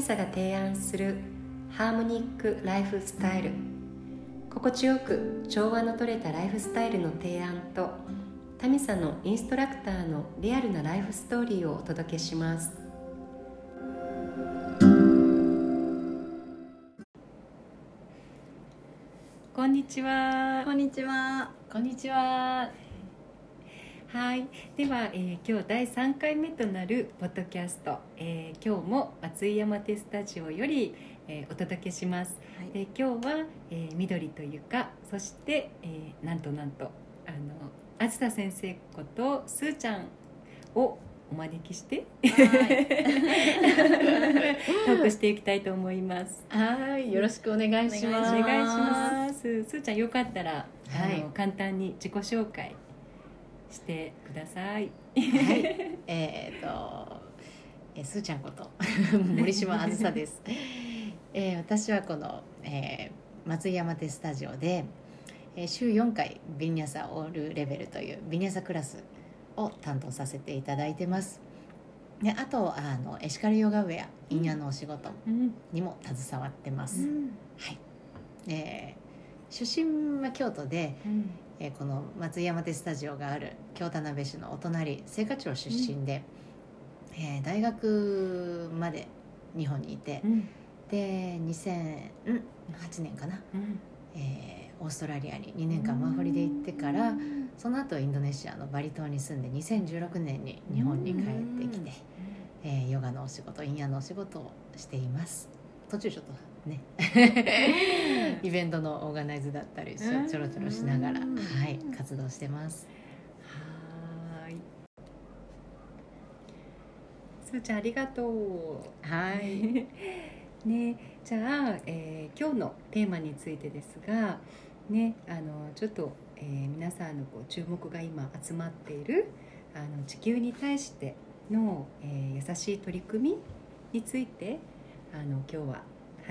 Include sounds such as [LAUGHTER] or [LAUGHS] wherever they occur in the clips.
ミサが提案するハーモニックライフスタイル心地よく調和のとれたライフスタイルの提案とタミサのインストラクターのリアルなライフストーリーをお届けしますこんにちはこんにちは。こんにちは。はい、では、えー今日第3回目となるポッドキャスト、えー今日も松井山手スタジオより、えーお届けします。はいで今日は、えー緑というかそして、えーなんとなんとあのあずさ先生ことすーちゃんをお招きして [LAUGHS] トークしていきたいと思います。はい、よろしくお願いしおます。願いします。すーちゃんよかったら、はいあの簡単に自己紹介してください。はい、[LAUGHS] えっ、と、えー、すーちゃんこと [LAUGHS] 森島あずさです。[LAUGHS] えー、私はこの、えー、松井山手スタジオで、えー、週4回ビニャサオールレベルというビニャサクラスを担当させていただいてます。であとあのエシカルヨガウェアインヤのお仕事うんにも携わってます。はい。えー出身は京都で、えーこの松井山手スタジオがある京田辺市のお隣青果町出身で、えー大学まで日本にいてうん。で2008年かな、うん。えーオーストラリアに2年間ワーホリで行ってからその後インドネシアのバリ島に住んで2016年に日本に帰ってきて、えーヨガのお仕事インヤのお仕事をしています。途中ちょっとね。[LAUGHS] イベントのオーガナイズだったりちょちょろちょろしながら、うん。はい、活動してます。はーい。すーちゃんありがとう。はい。[LAUGHS] ね、じゃあ、えー今日のテーマについてですが、ね、あのちょっと、えー皆さんのこう注目が今集まっているあの地球に対しての、えー優しい取り組みについてあの今日は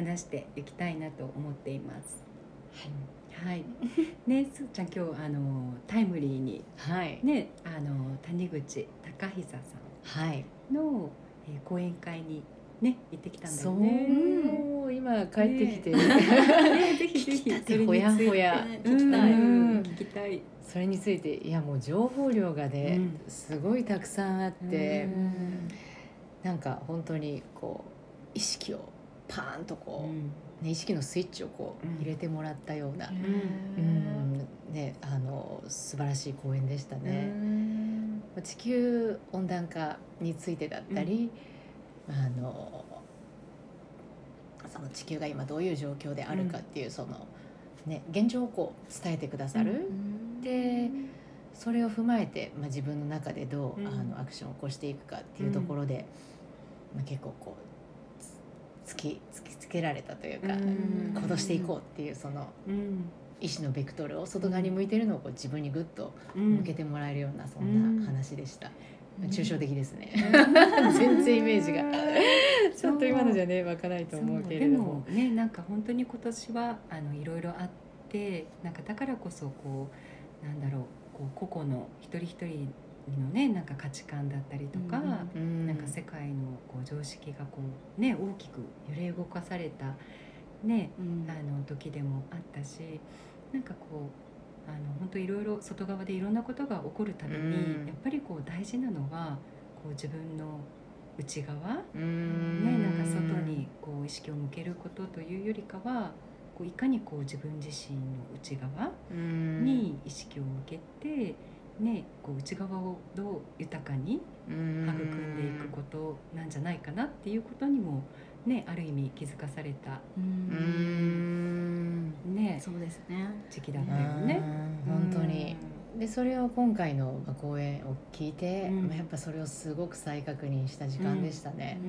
話していきたいなと思っています。はい。ね、すーちゃん今日あのタイムリーにはい。ね、あの谷口隆久さはい。んの、えー講演会にね行ってきたんだそう、よね。今帰ってきて、ね。[LAUGHS] ぜひぜひ。聞きたてほやほや。聞きたい。うん。聞きたい。それについていやもう情報量がね、うん。すごいたくさんあって、うん。なんか本当にこう意識をパーンとこう、うん。ね、意識のスイッチをこううん。入れてもらったような、んうん。ね、あの素晴らしい講演でしたね。地球温暖化についてだったり、あのその地球が今どういう状況であるかっていうその、ね、現状をこう伝えてくださる、でそれを踏まえて、まあ、自分の中でどう、うん。あのアクションを起こしていくかっていうところで、まあ、結構こうつ突き突きつけられたというか、うん。行動していこうっていうそのうん。意思のベクトルを外側に向いてるのをこう自分にグッとうん。向けてもらえるようなそうんんな話でした、うん。抽象的ですね。うん。[LAUGHS] 全然イメージが。ちょっと今のじゃね湧かないと思うけれども。でもねなんか本当に今年はあのいろいろあってなんかだからこそこうなんだろうこう個々の一人一人のねなんか価値観だったりとか、うんなんか世界のこう常識がこうね大きく揺れ動かされたねあの時でもあったしなんかこうあの本当いろいろ外側でいろんなことが起こるたびに、うん。やっぱりこう大事なのはこう自分の内側うん。ね、なんか外にこう意識を向けることというよりかはこういかにこう自分自身の内側うん。に意識を向けて、ね、こう内側をどう豊かにうん育んでいくことなんじゃないかなっていうことにも、ね、ある意味気づかされた、うん。ね、そうですね。時期だったよね。うん。本当に。でそれを今回のまあ講演を聞いて、うん。まあやっぱそれをすごく再確認した時間でしたね。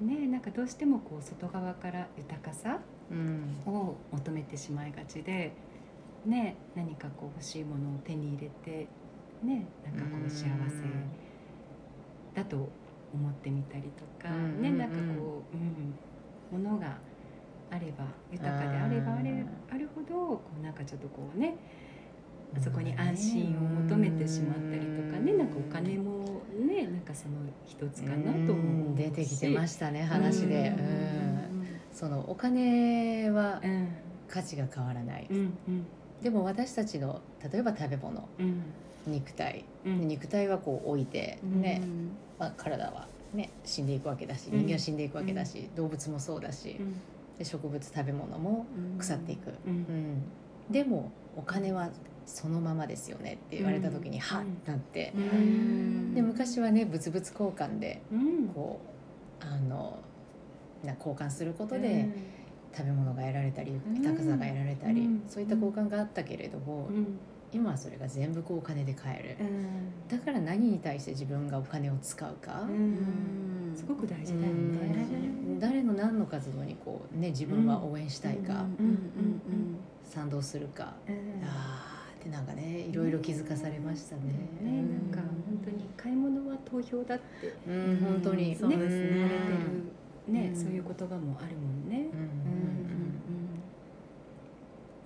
うん。ね、なんかどうしてもこう外側から豊かさうん。を求めてしまいがちで、ね、何かこう欲しいものを手に入れて、ね、なんかこう幸せだと思ってみたりとか、うんね、なんかこう、うん、ものがあれば豊かであればあれあるほどこうなんかちょっとこうねあそこに安心を求めてしまったりとかねなんかお金もねなんかその一つかなと思う出てきてましたね話で、うんうん。そのお金はうん。価値が変わらない、うんうんでも私たちの例えば食べ物。うん。肉体、うん。肉体はこう置いてね、まあ、体はね死んでいくわけだしうん。人間は死んでいくわけだし、動物もそうだしうん。で植物食べ物も腐っていく、うん。うん。でもお金はそのままですよねって言われた時に、うん。はっなって。う、ん。で昔はね物々交換でうん。こうあのな交換することで食べ物が得られたりん豊かさが得られたり、うん。そういった交換があったけれども、うん。今はそれが全部こうお金で買える、うん。だから何に対して自分がお金を使うか、うん。すごく大事だよね。うん誰の何の活動にこう、ね、自分は応援したいか、賛同するか、うん。あーってなんかねいろいろ気づかされましたね。ねなんか本当に買い物は投票だってうん本当に、ねそうですね言われてるねうん。そういう言葉もあるもんね。うんうんうんうん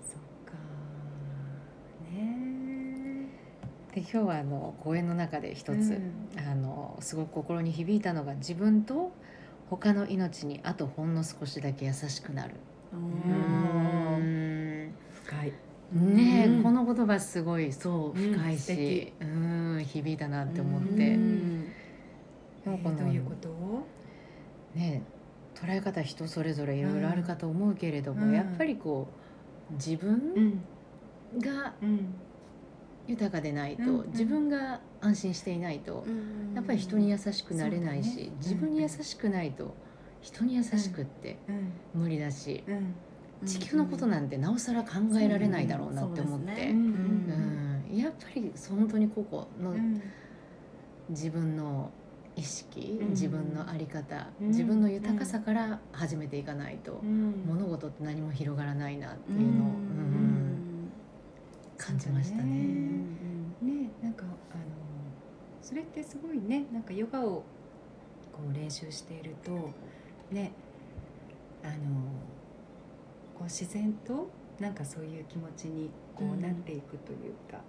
そっかねで今日はあの講演の中で一つ、うん。あのすごく心に響いたのが自分と他の命にあとほんの少しだけ優しくなる。うん。うん深い。ねえ、うん。この言葉すごいそううん。深い素敵。し、うん響いたなって思っうて、ん。でもこのどういうこと？をねえ捉え方人それぞれいろいろあるかと思うけれども、うん。やっぱりこう自分ん。がうん豊かでないと、うんうん。自分が安心していないと、やっぱり人に優しくなれないし、ね。自分に優しくないと人に優しくってうん。無理だし、うん。地球のことなんてなおさら考えられないだろうなって思って、やっぱり本当に個々のうん。自分の意識、うん。自分の在り方、うん。自分の豊かさから始めていかないと、うん。物事って何も広がらないなっていうの。を、うん感じましたね。ねなんかあのそれってすごいねなんかヨガをこう練習しているとねあのこう自然となんかそういう気持ちにこううんなっていくというか、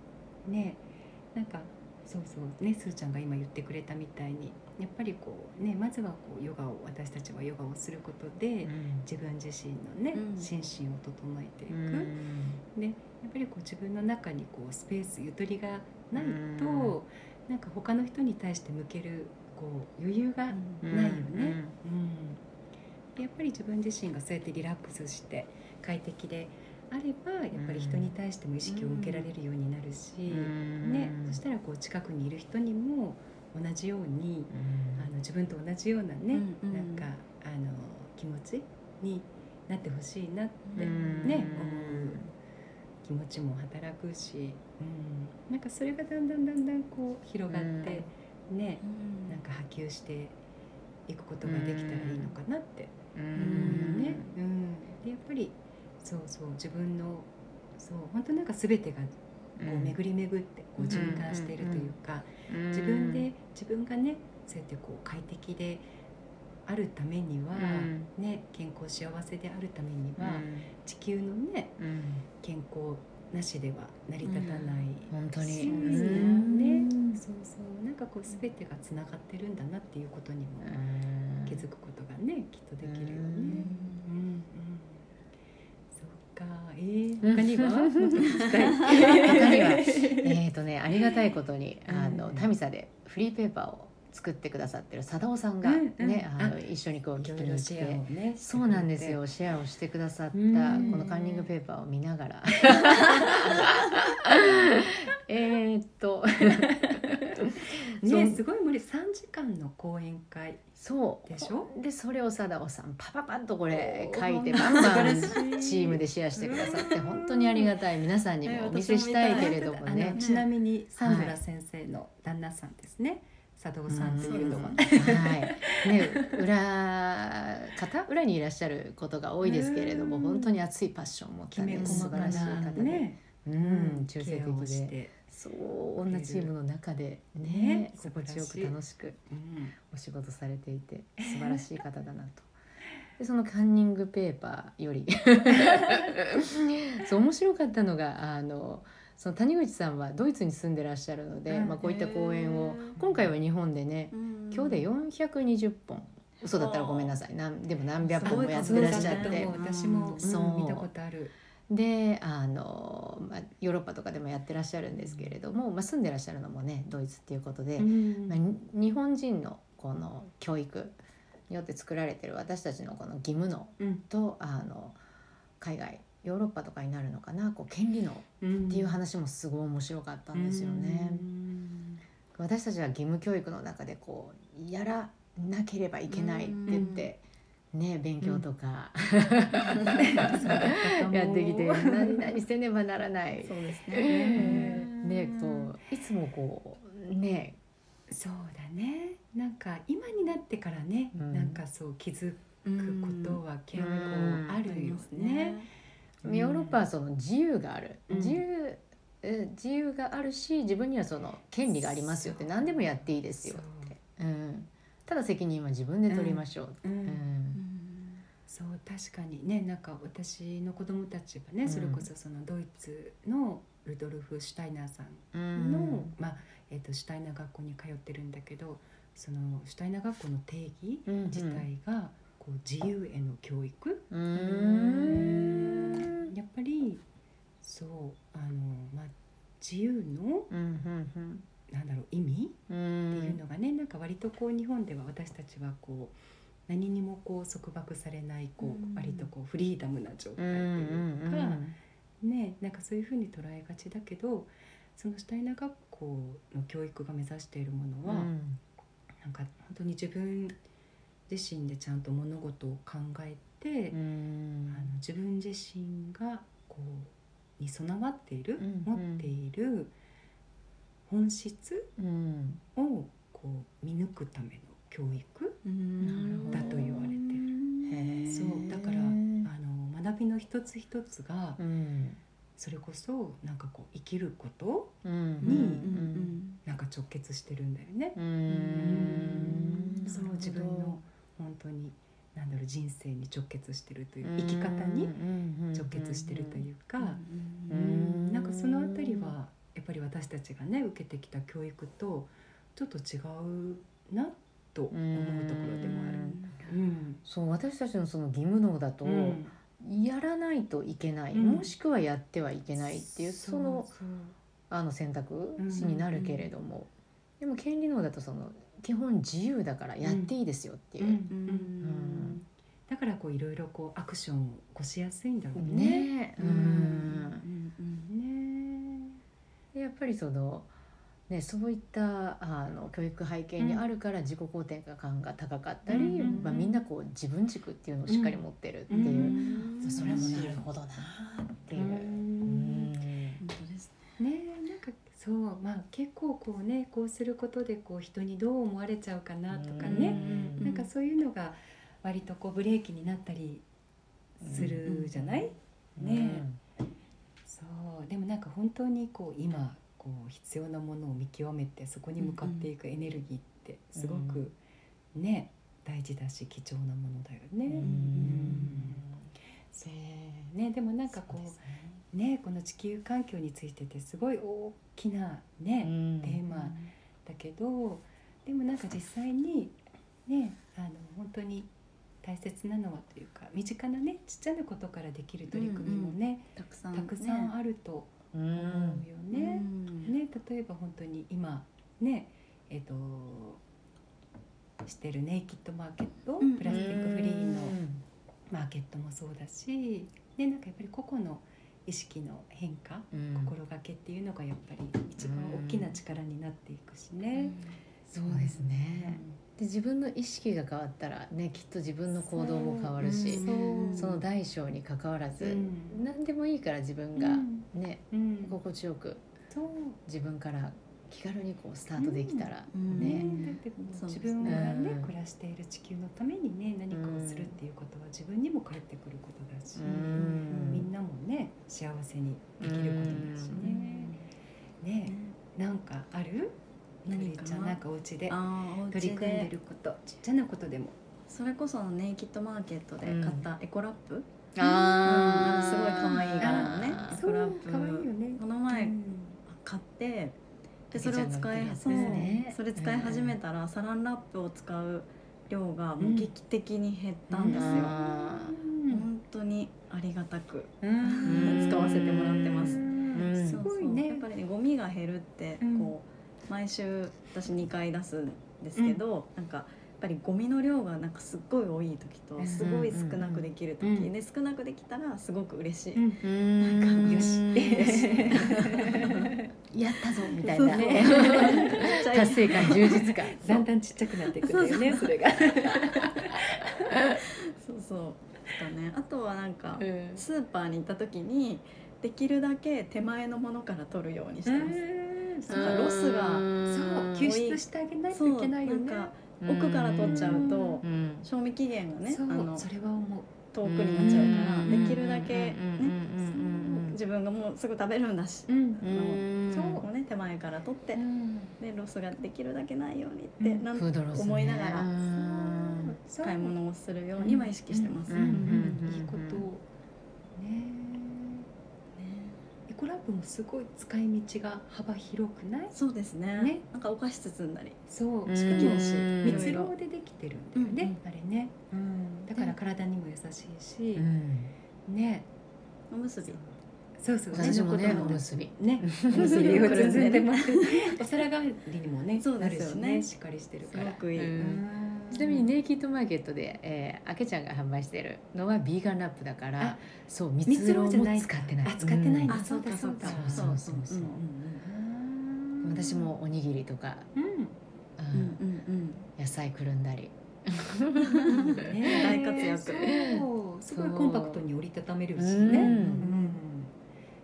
ねなんかそうそう。ねすーちゃんが今言ってくれたみたいにやっぱりこうねまずはこうヨガを私たちはヨガをすることで、自分自身のね、うん。心身を整えていく。うん。でやっぱりこう自分の中にこうスペースゆとりがないと、うん。なんか他の人に対して向けるこう余裕がないようんね、うん。でやっぱり自分自身がそうやってリラックスして快適であればやっぱり人に対しても意識を向けられるようになるし、うん。ね、そしたらこう近くにいる人にも同じようにあの自分と同じようなね、なんかあの気持ちになってほしいなってうん。ね、思う気持ちも働くし、うん、なんかそれがだんだんだんだんこう広がって、ねなんか波及していくことができたらいいのかなって。う思うね。うん、でやっぱりそうそう自分のそう本当なんか全てがこう巡り巡ってこう循環しているというか、自分で自分がねそうやってこう快適であるためには、ね健康幸せであるためには、地球のねうん。健康なしでは成り立たない、本当に。ね、そうそうなんかこう全てがつながってるんだなっていうことにも気づくことがねきっとできるよね。うんかえー、他には？他には。えっとねありがたいことにあのうん。タミサでフリーペーパーを作ってくださってる貞夫さんがうんうん。ねあのあ一緒にこう聞きに来て。ねそうなんですよ。シェアをしてくださったこうん。のカンニングペーパーを見ながら。[LAUGHS] えーっとねすごい無理3時間の講演会そう。でしょ？でそれを貞夫さんパパパッとこれ書いてバンバンチームでシェアしてくださって本当にありがたい。皆さんにもお見せしたいけれどもあねのちなみにサンドラ先生の旦那さんですね、佐藤さんというのは、はい、ね、裏方？裏にいらっしゃることが多いですけれどもうん。本当に熱いパッションを持ったね素細か晴らしいな方で、ね、うん、中性的で。て、そう女チームの中でねね心地よく楽しくうんお仕事されていて素晴らしい方だなと。[LAUGHS] でそのカンニングペーパーより [LAUGHS] そう面白かったのがあのその谷口さんはドイツに住んでらっしゃるので、うん。まあ、こういった公演を今回は日本でねうん。今日で420本。嘘だったらごめんなさい。なんでも何百本もやってらっしゃって。私も、うんそう。見たことあるであの、まあ、ヨーロッパとかでもやってらっしゃるんですけれども、まあ、住んでらっしゃるのもねドイツっていうことで、まあ、に日本人のこの教育によって作られてる私たちのこの義務能うん。とあの海外ヨーロッパとかになるのかなこう権利能っうん。ていう話もすごい面白かったんですよね。私たちは義務教育の中でこうやらなければいけないって言って、ね、勉強とか、[LAUGHS] やってきて何々せねばならない。そうですね。ね。ねこういつもこうね。そうだね。なんか今になってからね、うん。なんかそう気づくことは結構うん。あるよね。うんヨーロッパはその自由がある、うん。自由え自由があるし自分にはその権利がありますよって何でもやっていいですよって、うん、ただ責任は自分で取りましょう、うん。うん。そう確かに。ねなんか私の子供たちがね、うん。それこそそのドイツのルドルフ・シュタイナーさんうん。の、まあえっとシュタイナー学校に通ってるんだけどそのシュタイナー学校の定義うん自体がこう自由への教育、うーん。やっぱりそうあの、まあ、自由のうんうんなんだろう意味？っていうのがね、なんか割とこう日本では私たちはこう何にもこう束縛されないこう、うん。割とこうフリーダムな状態とうんいうか、うん。ねなんかそういうふうに捉えがちだけどそのシュタイナー学校の教育が目指しているものは、うん。なんか本当に自分自身でちゃんと物事を考えて、うん。あの自分自身がこうに備わっている、うん。持っている本質うん。をこう見抜くための教育うん。だと言われてる。そうだからあの学びの一つ一つがうん。それこそなんかこう生きることうん。にうんなんか直結してるんだよね。その自分の本当になんだろう人生に直結してるという生き方に直結してるというか、うん。なんかそのあたりはやっぱり私たちがね受けてきた教育とちょっと違うなと思うところでもある。うん。そう私たちのその義務能だと、うん。やらないといけない、うん。もしくはやってはいけないっていうそのそうあの選択肢になるけれども、でも権利能だとその基本自由だからやっていいですよっていう。う、ん。ん。だからこういろいろこうアクションを起こしやすいんだろうね。ね。え、ううんぱりその、ね、そういったあの教育背景にあるから自己肯定感が高かったり、うんまあ、みんなこう自分軸っていうのをしっかり持ってるっていう、うん。それもなるほどなっていう。うん。うん。本当ですね。なんかそうまあ結構こうねこうすることでこう人にどう思われちゃうかなとかね、うん。なんかそういうのが割とこうブレーキになったりするじゃない、ね。そう。でもなんか本当にこう今こう必要なものを見極めてそこに向かっていくエネルギーってすごくね、大事だし貴重なものだよね。うん。うん。そうね。でもなんかこそうですうね。この地球環境についててすごい大きなね、ねテーマだけどでもなんか実際にねあの本当に大切なのはというか身近なねちっちゃなことからできる取り組みもね、たくさんたくさんあるとう思うよんね。うん。ね例えば本当に今ねえっ、としてるネイキッドマーケット、うん。プラスチックフリーのマーケットもそうだし、ね、なんかやっぱり個々の意識の変化、うん。心がけっていうのがやっぱり一番大きな力になっていくしね。そうですね。で自分の意識が変わったらねきっと自分の行動も変わるしその大小に関わらず、うん。何でもいいから自分が。うんね、うん。心地よく。自分から気軽にこうスタートできたら、うん。ね、自分がねうん。暮らしている地球のためにね何かをするっていうことは自分にも返ってくることだし、うん。みんなもね幸せにできることだしね。ねなんかある？何か？なちゃんなんかお家で取り組んでることちっちゃなことでも。それこそネイキッドマーケットで買ったエコラップ、あうん。すごい可愛い柄のねあー。エコラップ。そう可愛いよね。この前うん。買ってでそれを使いそう。それ使い始めたらサランラップを使う量がもう劇的に減ったんですよ、あ本当にありがたく。うん。使わせてもらってます。うん。すごいね。やっぱりねゴミが減るってうん。こう毎週私2回出すんですけど、なんかぱりゴミの量がなんかすっごい多い時とうんすごい少なくできる時、うん。で少なくできたらすごく嬉しい、うんうんなんかよしやったぞみたいな。そうそう。ね [LAUGHS] 達成感充実感。だんだんちっちゃくなっていくんだよねそれが。[LAUGHS] そうそう。だね。あとはなんかうん。スーパーに行った時にできるだけ手前のものから取るようにしてます、なんかロスがそう救出してあげないといけないよね奥から取っちゃうとうん。賞味期限がねあのそれは思う。遠くになっちゃうからうんできるだけね自分がもうすぐ食べるんだし、うん。うん。そうね手前から取って、でロスができるだけないようにって、うん。なん思いながら買い物をするようには意識してます、いいことね。エコラップもすごい使い道が幅広くない？そうですね。ね。なんかお菓子包んだり。そう。うん。しかもうん。蜜ろうでできてるんだよね、うんあれね、うん、だから体にも優しいしう、ん。ね。おむすび。そうそう。私もねおむすび。ね。おむすびを包んでもらってお皿代わりにもね [LAUGHS] そうなるしですよね。ね。しっかりしてるから。すごくいい、うんちなみにネイキッドマーケットで、えー、あけちゃんが販売してるのはビーガンラップだからあそう蜜蜜ろうもろうじゃない使ってない。あ使ってないんだ。あそうかそうかそうそうそうそううんうん私もおにぎりとか、うん。うん。うんうん野菜くるんだり。ね大活躍。そう。すごいコンパクトに折りたためるしうん。ね、うん。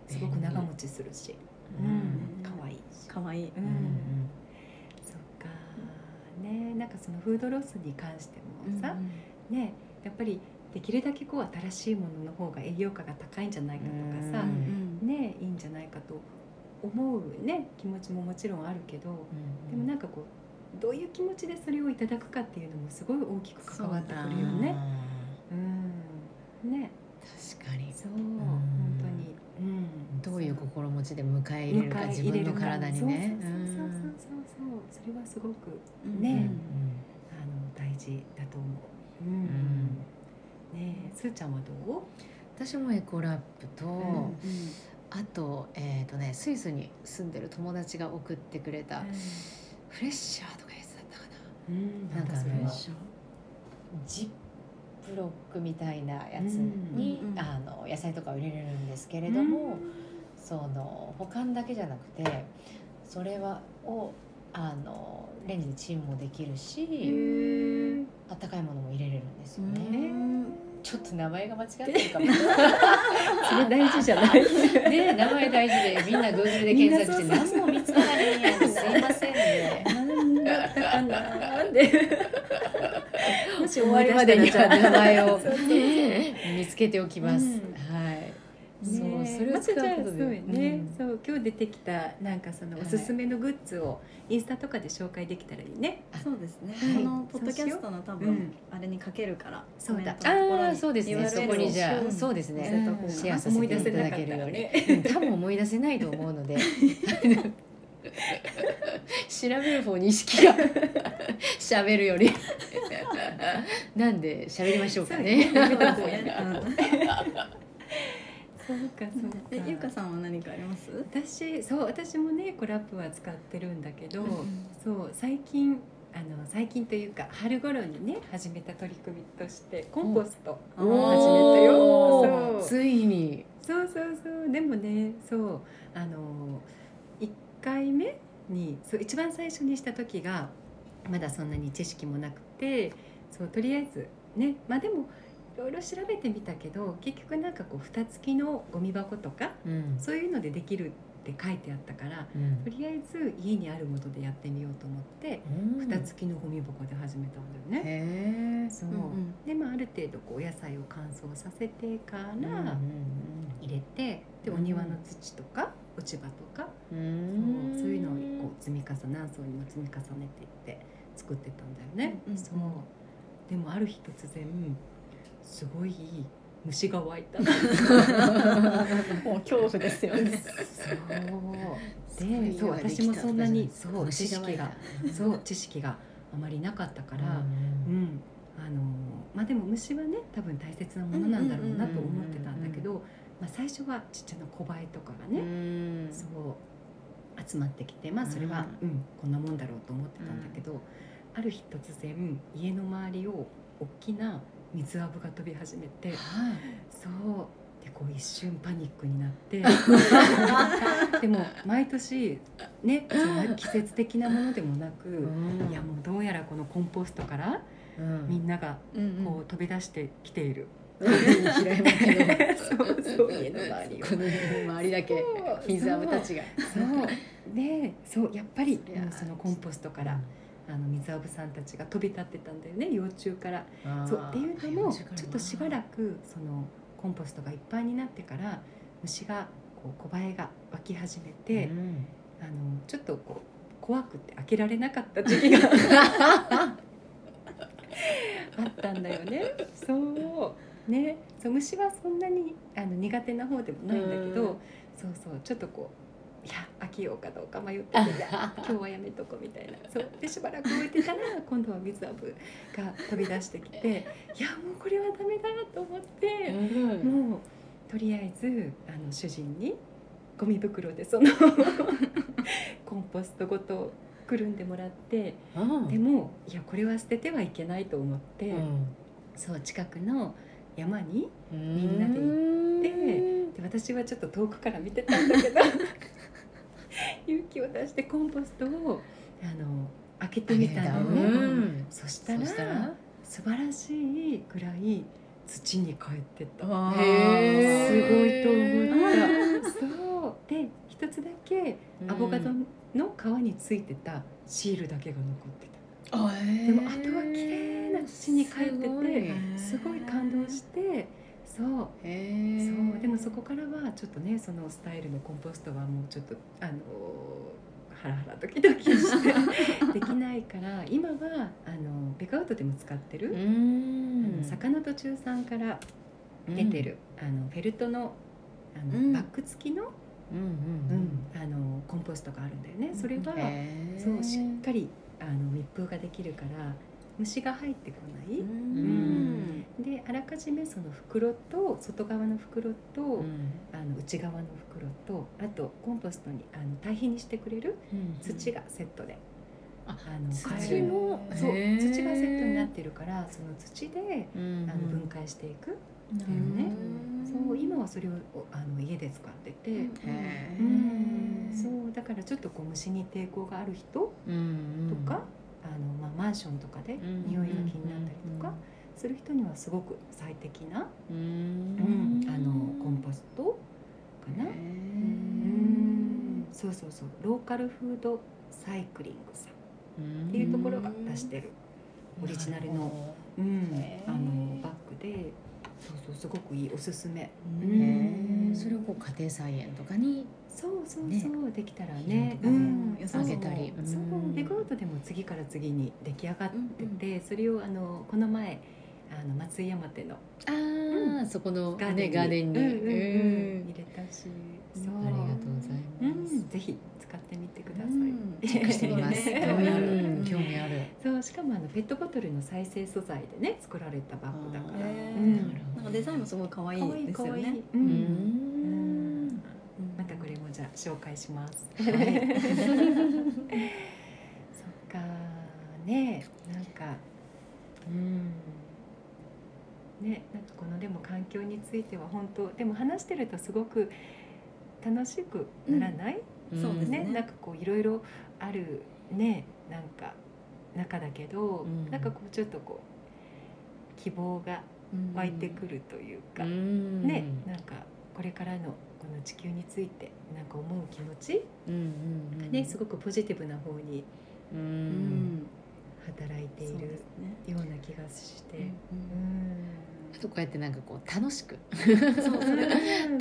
すごく長持ちするし、ううん。ん、可愛いし、かわいい、ううんねなんかそのフードロスに関してもさ、ねやっぱりできるだけこう新しいものの方が栄養価が高いんじゃないかとかさう、んねいいんじゃないかと思うね気持ちももちろんあるけど、でもなんかこうどういう気持ちでそれをいただくかっていうのもすごい大きく関わってくるよね。うん、ね。確かに。そう、本当に、うん、どういう心持ちで迎え入れるか自分の体にね。そうそうそうそうそうそれはすごくねあの大事だと思う。うん。ねえ、すーちゃんはどう？私もエコラップと、うんあと,、えーとね、スイスに住んでる友達が送ってくれたフレッシャーとかやつだったかな。うん、なんかそれは？あのジップロックみたいなやつに、うんうんあの野菜とかを入れれるんですけれども、その保管だけじゃなくてそれはをあのレンジでチンもできるし。あったかいものも入れれるんですようね。んちょっと名前が間違ってるかも。それ大事じゃない。[LAUGHS] ね名前大事でみんなグーグルで検索して何も見つからへんやんすいませんね。なんで。[LAUGHS] もし終わりまでには名前を見つけておきます。うんはい。そうねそれを使うことで。まね、うん。そう今日出てきたなんかそのおすすめのグッズをインスタとかで紹介できたらいいね。そうですね、はい。このポッドキャストの多分、うんあれにかけるからそうだ。ああそうですね。そこにじゃあ、をそうですね。うかなシェアさせていただけるように。うん多分思い出せないと思うので。[LAUGHS] 調べる方に意識が [LAUGHS] 喋るより。なんで喋りましょうかね。そうかそうか。えゆうかさんは何かあります？私そう私もねコラップは使ってるんだけど、うんそう最近あの最近というか春頃にね始めた取り組みとしてコンポストを始めたよ。ついに。そうそうそう。でもねそうあの1回目にそう一番最初にした時がまだそんなに知識もなくてそうとりあえずねまあでもいろいろ調べてみたけど結局なんかこう蓋付きのゴミ箱とかうん。そういうのでできるって書いてあったからうん。とりあえず家にあるものでやってみようと思って蓋付きのゴミ箱で始めたんだよね。そう。うんでまあある程度こうお野菜を乾燥させてから、うん入れてでうんお庭の土とか落ち葉とか、うん。うそんうそういうのをこう積み重ね何層にも積み重ねていって作ってたんだよね。うんうん。そう。でもある日突然すごい虫が湧いた。[LAUGHS] もう恐怖ですよね。そう。でそう私もそんなにそう虫が湧いた。そう知識があまりなかったから、うん。うんあのまあでも虫はね多分大切なものなんだろうなと思ってたんだけど、まあ、最初はちっちゃな小バエとかがね、うん。そう集まってきてまあそれは、うん。こんなもんだろうと思ってたんだけど、ある日突然家の周りを大きな水アブが飛び始めてはい。そう。でこう一瞬パニックになって。[LAUGHS] でも毎年ね季節的なものでもなく、うん。いやもうどうやらこのコンポストからうん。みんながうんこう飛び出してきている、平山家のそうそう。家の周りを。この周りだけ。水アブたちが。そう。でそうやっぱりそのコンポストから、あの水アブさんたちが飛び立ってたんだよね幼虫から。そうっていうのもちょっとしばらくそのコンポストがいっぱいになってから虫がこう小バエが湧き始めて、あのちょっとこう怖くて開けられなかった時期が [LAUGHS] あったんだよね。そう。ね。そう虫はそんなにあの苦手な方でもないんだけど、うん。そうそうちょっとこういや開けようかどうか迷ってて今日はやめとこうみたいな。そう。でしばらく置いてたら今度は水アブが飛び出してきて [LAUGHS] いやもうこれはダメだと思って、もうとりあえずあの主人にゴミ袋でその [LAUGHS] コンポストごとくるんでもらってでもいやこれは捨ててはいけないと思って、そう近くの山にみんなで行ってで私はちょっと遠くから見てたんだけど勇気を出してコンポストをあの開けてみたのね、うん。そしたら素晴らしいくらい土に帰ってったすごいとー思った。そう。で一つだけアボカドの皮についてたシールだけが残ってた。でもあとは綺麗な土に帰っててすごい感動してそう。へそう。でもそこからはちょっとねそのスタイルのコンポストはもうちょっとあのハラハラドキドキして [LAUGHS] できないから今はあのベカウトでも使ってる、うあん。の坂の途中さんから出てる、あのフェルトのあの、うん。バッグ付きの,、うんうんあのコンポストがあるんだよね。それは、そうしっかりあの密封ができるから虫が入ってこない、うん。であらかじめその袋と外側の袋と、うん。あの内側の袋とあとコンポストにあの堆肥にしてくれる土がセットで、ああの土も？そう土がセットになってるからその土でうんあの分解していく、なるほどね。そう今はそれをおあの家で使ってて、うん。そうだからちょっとこう虫に抵抗がある人うん。とか、あのまあ、マンションとかでん匂いが気になったりとかする人にはすごく最適な、ううん。んあのコンポストかな。うん。そうそうそう。ローカルフードサイクリングさんっていうところが出してる、オリジナルのうん。あのバッグでそうそうすごくいいおすすめ、へうんーそれをこう家庭菜園とかにそうそうねそう、できたら広ね、うん。そうあげたり。そうう。ん。ベゴートでも次から次に出来上がってて、それをあのこの前あの松井山手のああそこのガーデンにねガーデンにうんうんうん。うん。入れたし、そう。ありがとうございます。うん、ぜひ使ってみてください。うん。チェックしてみます。ね [LAUGHS] 興味ある。うん。興味ある。そうしかもあのペットボトルの再生素材でね作られたバッグだから、うん。なんかデザインもすごい可愛いですよい可愛い。ね。ううん紹介します。[LAUGHS] はい。[LAUGHS] そっかねなんかうん。ねなんかこのでも環境については本当でも話してるとすごく楽しくならない、そうですね。ねなんかこういろいろあるねなんか中だけど、うん。なんかこうちょっとこう希望が湧いてくるというか、うん。ねなんかこれからのこの地球についてなんか思う気持ち？うんうんねすごくポジティブな方にううん。ん働いている。ような気がして、うんあとこうやってなんかこう楽しく。[LAUGHS]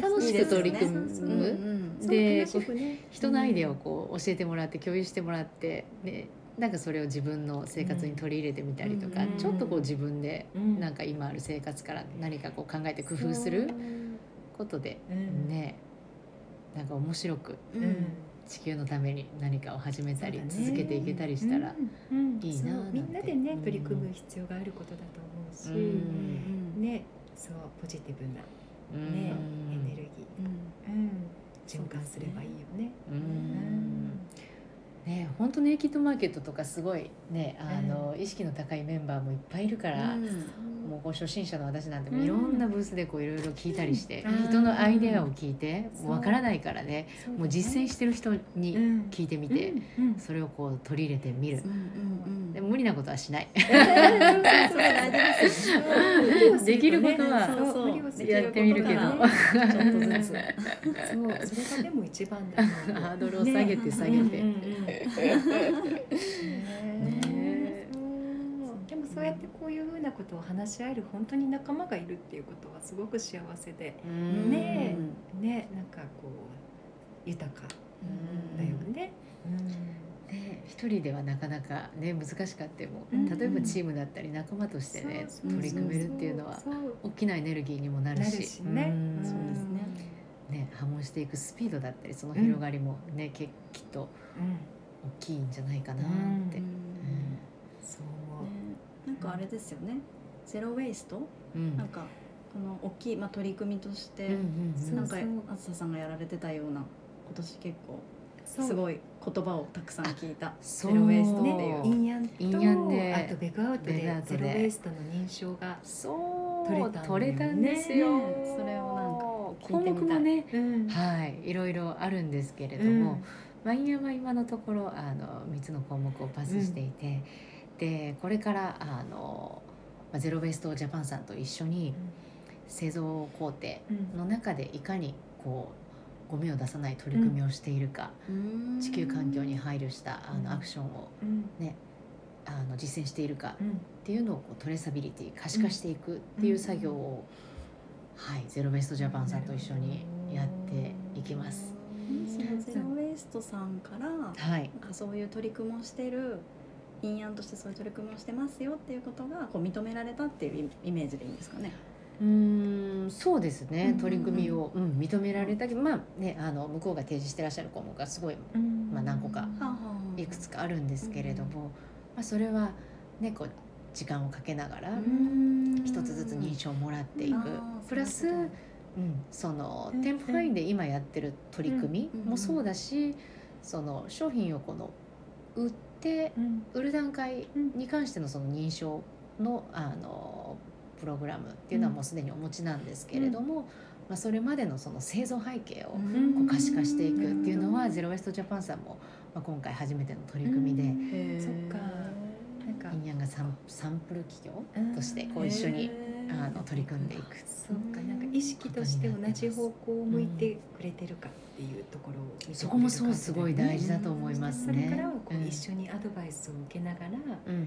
楽しく取り組む。でね。人のアイデアをこう教えてもらって共有してもらってねなんかそれを自分の生活に取り入れてみたりとか、うんちょっとこう自分でうんなんか今ある生活から何かこう考えて工夫することでうん。ねなんか面白く地球のために何かを始めたり、続けていけたりしたら、いいなみんなでね取り組む必要があることだと思うし、うん。ねそうポジティブなうん。ね、エネルギー、うん、循環すればいいよね。うん。ね本当ネイキッドマーケットとかすごいねあの、意識の高いメンバーもいっぱいいるから、もうこう初心者の私なんてもいろんなブースでこういろいろ聞いたりして、うん。人のアイデアを聞いてわからないからねもう実践してる人に聞いてみて、それをこう取り入れてみる。でも無理なことはしない。[LAUGHS] [LAUGHS] できることはやってみるけど。ちょっとずつ。[LAUGHS] そうそれがでも一番だハードルを下げて下げて、うんうんうんねねそうでもそうやってこういうふうなことを話し合える本当に仲間がいるっていうことはすごく幸せで。うん。ねねなんかこう豊かだよね。ね一人ではなかなかね難しかっても、うん。例えばチームだったり仲間としてね、取り組めるっていうのは大きなエネルギーにもなるし。ね。うん。そうですね。ね波紋していくスピードだったりその広がりもね、けきっとうん。大きいんじゃないかなって、なんかあれですよね。ゼロ・ウェイスト？うん。なんかこの大きい、まあ、取り組みとして、うんうんうん。なんかあずささんがやられてたような今年結構すごい言葉をたくさん聞いた。ゼロ・ウェイストってねいう、インヤンとインヤンであとベグアウトベグアでウトで。ゼロウェイストの認証が、そう取れたね取れたんですよ、ねそれをなんか項目もねうん。はいいろいろあるんですけれども、ワイン屋は今のところあの3つの項目をパスしていて、でこれからあのまあゼロベーストジャパンさんと一緒に製造工程うん。の中でいかにこうゴミを出さない取り組みをしているか、地球環境に配慮したあうん。のアクションをうん。あの実践しているかうん。っていうのをこうトレーサビリティ可視化していくっていう作業を、はい、ゼロベーストジャパンさんと一緒にやっていきます。そのゼロ・ウェイストさんからはい、なんかそういう取り組みをしてる陰案としてそういう取り組みをしてますよっていうことがこう認められたっていうイメージでいいんですかね。うーんそうですね、うん。取り組みを、うん、認められたけど、まあね、あの向こうが提示してらっしゃる項目がすごいうん。まあ何個かいくつかあるんですけれども、まあ、それは、ね、こう時間をかけながら一つずつ認証をもらっていく、プラス、うん、そのうん店舗範囲で今やってる取り組うんみもそうだし、その商品をこの売ってうん。売る段階に関してのその認証のあのプログラムっていうのはもうすでにお持ちなんですけれども、まあ、それまでのその製造背景をこう可視化していくっていうのは、ゼロウェストジャパンさんも、まあ、今回初めての取り組みで、そっかかインヤンがサンサンプル企業としてこう一緒にあの取り組んでいく。そうかなんか意識として同じ方向を向いてくれてるかっていうところをそこもそうすごい大事だと思いますね。それからはこう一緒にアドバイスを受けながらうんうん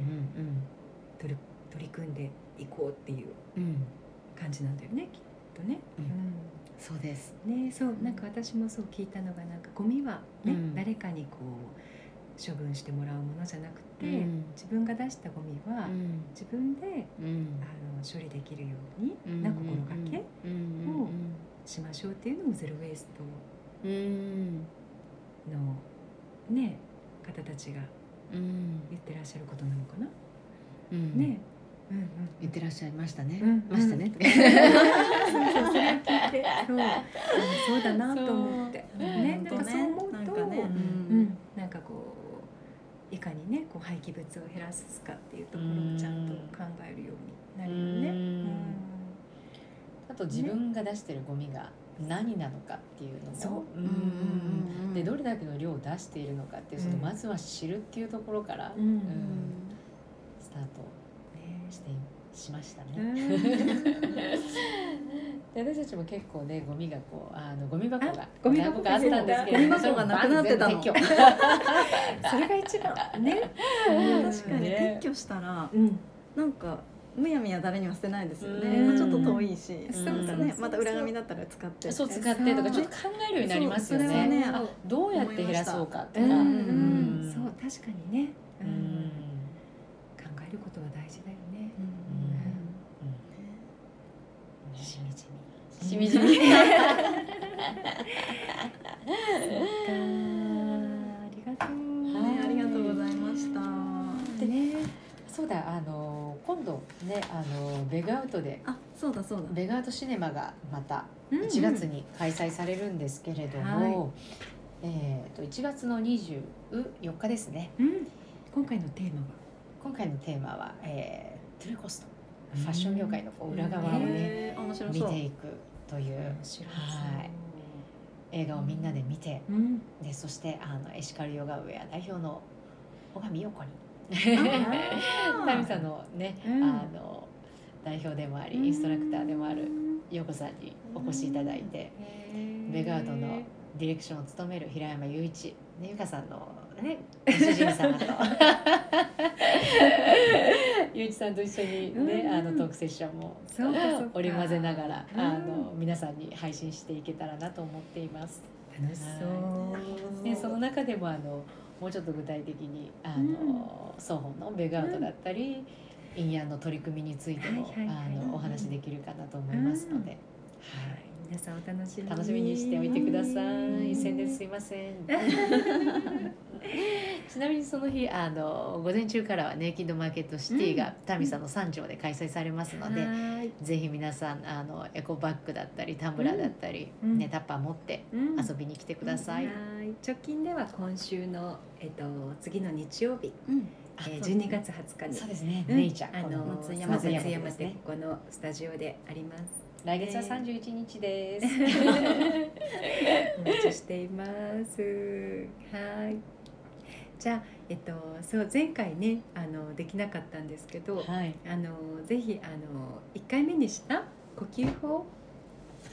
取り取り組んでいこうっていう感じなんだよねきっとね。うんうんそうです。ねそうなんか私もそう聞いたのがなんかゴミはね、うん誰かにこう処分してもらうものじゃなくて、うん。自分が出したゴミはうん。自分でうん。あの処理できるように、うん。な心がけうん。をしましょうっていうのもゼロ・ウェイストのね方たちがうん。言ってらっしゃることなのかな？うん。ね、うんうん、言ってらっしゃいましたね。うんましたね。[LAUGHS] そうそうそれを聞いて。そう。あ [LAUGHS] そうだなと思って。ねなんかそう思うとなんかね、うん、なんかこういかにねこう廃棄物を減らすかっていうところもちゃんと考えるようになるよね。うん。うん。あと自分が出してるゴミが何なのかっていうのも、そう。でどれだけの量を出しているのかっていうそのうん。まずは知るっていうところからうん。ん。スタートねしてしましたうね。ん。[LAUGHS] で私たちも結構ねゴミがこうあのゴミ箱があゴミ箱何個かあったんですけれどもゴミ箱がなくなってたの [LAUGHS] それが一番ね。確かにね撤去したらうん、なんかむやみや誰には捨てないですよね、うん。まあ、ちょっと遠いし、そうなんかそうそうねまた裏紙だったら使って。そう使ってとかちょっと考えるようになりますよね。ねあどうやって減らそうかとか。うんうん。うん。そう確かにね、考えることは大事だよね。しみじみ。しみじみ。そっかありがとう、はい、ありがとうございました。でねそうだあの今度ねあのベガアウトで。あそうだそうだ。ベガアウトシネマがまた1月に開催されるんですけれども、うんうんはい、えーと、と1月の24日ですね、うん、今回のテーマは？今回のテーマは、えー、トゥルコスト。ファッション業界のこう裏側をね、見ていくというはい。映画をみんなで見てうん。でそしてあのエシカルヨガウェア代表の小上陽子に。あー。[LAUGHS] タミさんのね、うん。あの代表でもありインストラクターでもある陽子さんにお越しいただいて、ベガードのディレクションを務める平山雄一、ね、ゆかさんの、ね、[LAUGHS] ご主人様と。[LAUGHS] 雄一さんと一緒に、ねうん。あのトークセッションも織り交ぜながら、うんあの皆さんに配信していけたらなと思っています。楽しそう。でその中でもあのもうちょっと具体的にあの、双方のベグアウトだったり、インヤンの取り組みについても、あのお話できるかなと思いますので、はい皆さんお楽しみに。楽しみにしておいてください。宣伝すいません。[LAUGHS] ちなみにその日あの午前中からはネイキッドマーケットシティが、タミさんの三条で開催されますので、はい。ぜひ皆さんあのエコバッグだったりタンブラーだったり、うん。ねタッパー持ってうん。遊びに来てください。はい。直近では今週の、えっと、次の日曜日、うん。えー、そう12月20日に。そうですね。うん。ネイチャー、あの松山松で山ですね。ここのスタジオであります来月は三十一日です。[LAUGHS] お待ちしています。はい。じゃあえっとそう前回ねあのできなかったんですけど、はい。あのぜひあの1回目にした呼吸法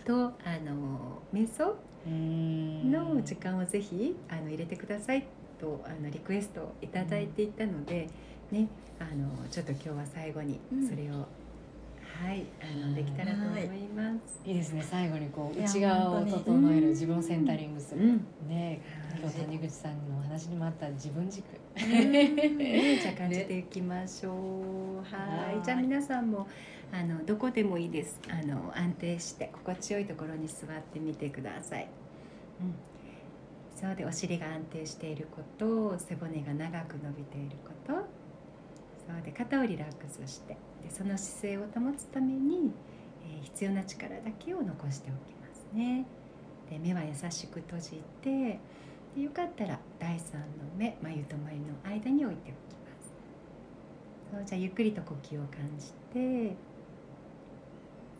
とあの瞑想の時間をぜひあの入れてくださいとあのリクエストをいただいていたので、ねあのちょっと今日は最後にうん。それを、はいあのできたらと思います。いいですね。最後にこう内側を整える自分をセンタリングする。うんね、今はい日谷口さんのお話にもあった自分軸。ねじゃあ感じていきましょう。はいはいじゃあ皆さんもあのどこでもいいです。あの安定して心地よいところに座ってみてください。うん。そうでお尻が安定していること、背骨が長く伸びていること。そうで肩をリラックスして、でその姿勢を保つために、えー必要な力だけを残しておきますね。で目は優しく閉じて。でよかったら第三の目眉と眉の間に置いておきますそうじゃあゆっくりと呼吸を感じて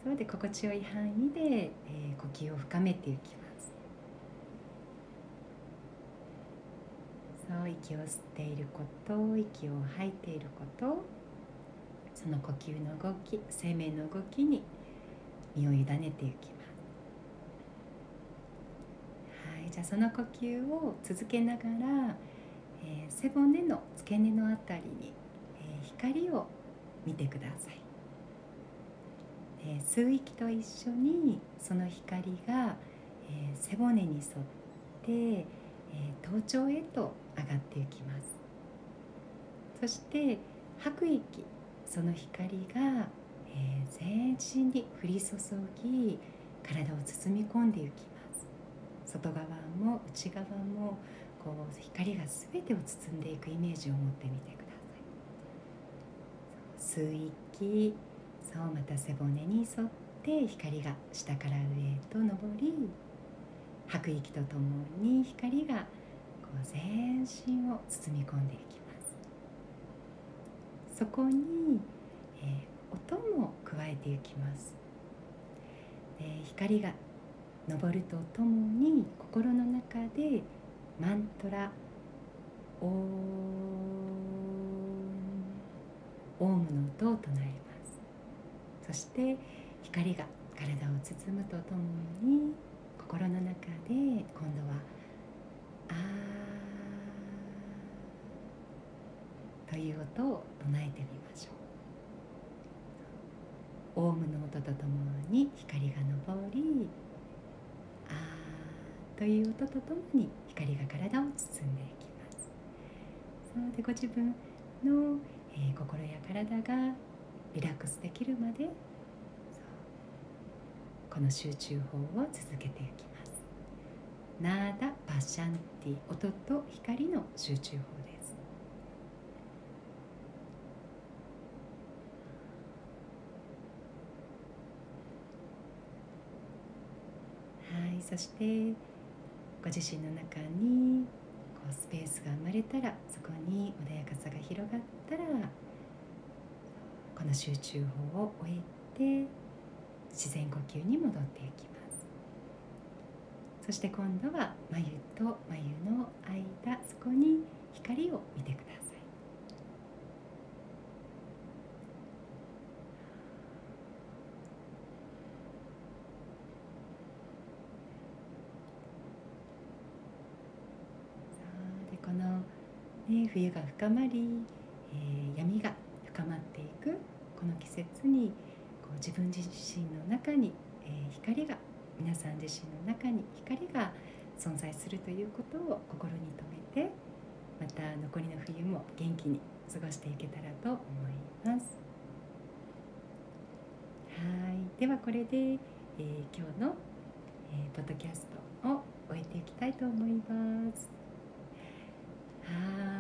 そうで心地よい範囲で、えー呼吸を深めていきます息を吸っていること息を吐いていることその呼吸の動き生命の動きに身を委ねていきます。はい、じゃあその呼吸を続けながら、えー背骨の付け根のあたりに、えー光を見てください、えー吸う息と一緒にその光が、えー背骨に沿って、えー頭頂へと上がっていきます。そして吐く息その光が、えー全身に降り注ぎ体を包み込んでいきます。外側も内側もこう光が全てを包んでいくイメージを持ってみてください。吸う息そうまた背骨に沿って光が下から上へと昇り吐く息とともに光がう全身を包み込んでいきます。そこに、えー音も加えていきます。で光が昇るとともに心の中でマントラ「オー」オウムの音を唱えます。そして光が体を包むとともに心の中で今度は「あー」という音を唱えてみましょう。オウムの音とともに光が昇り「あー」という音とともに光が体を包んでいきます。そうでご自分の、えー心や体がリラックスできるまでこの集中法を続けていきます。ナーダ・パシャンティ音と光の集中法ですそしてご自身の中にこうスペースが生まれたらそこに穏やかさが広がったらこの集中法を終えて自然呼吸に戻っていきます。そして今度は眉と眉の間そこに光を見てくださいそうでこの、ね、冬が深まり、えー闇が深まっていくこの季節にこう自分自身の中に、えー光が皆さん自身の中に光が存在するということを心に留めてまた残りの冬も元気に過ごしていけたらと思います。はいではこれで、えー今日の、えーポッドキャストを終えていきたいと思います。はい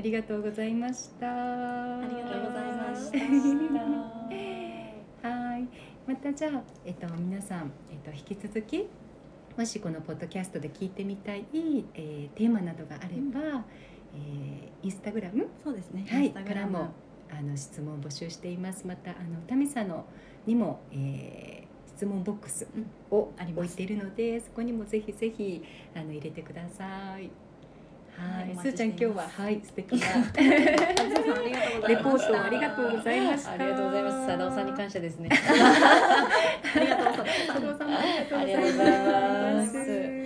ありがとうございました。あありがとうございました [LAUGHS] はい、またじゃあ、えっと、皆さん、えっと、引き続き。もしこのポッドキャストで聞いてみたい、えーテーマなどがあれば、えーインスタグラム、そうですね。はい、からもあの質問を募集しています。またあのタミさんのにも、えー質問ボックスをあります置いているので、そこにもぜひぜひあの入れてください。は、はいいすーちゃん今日ははい素敵なレ。ポートありがとうございました。ありがとうございます。佐藤さんに感謝ですね。[LAUGHS] [LAUGHS] ありがとうございます。ありがとうございます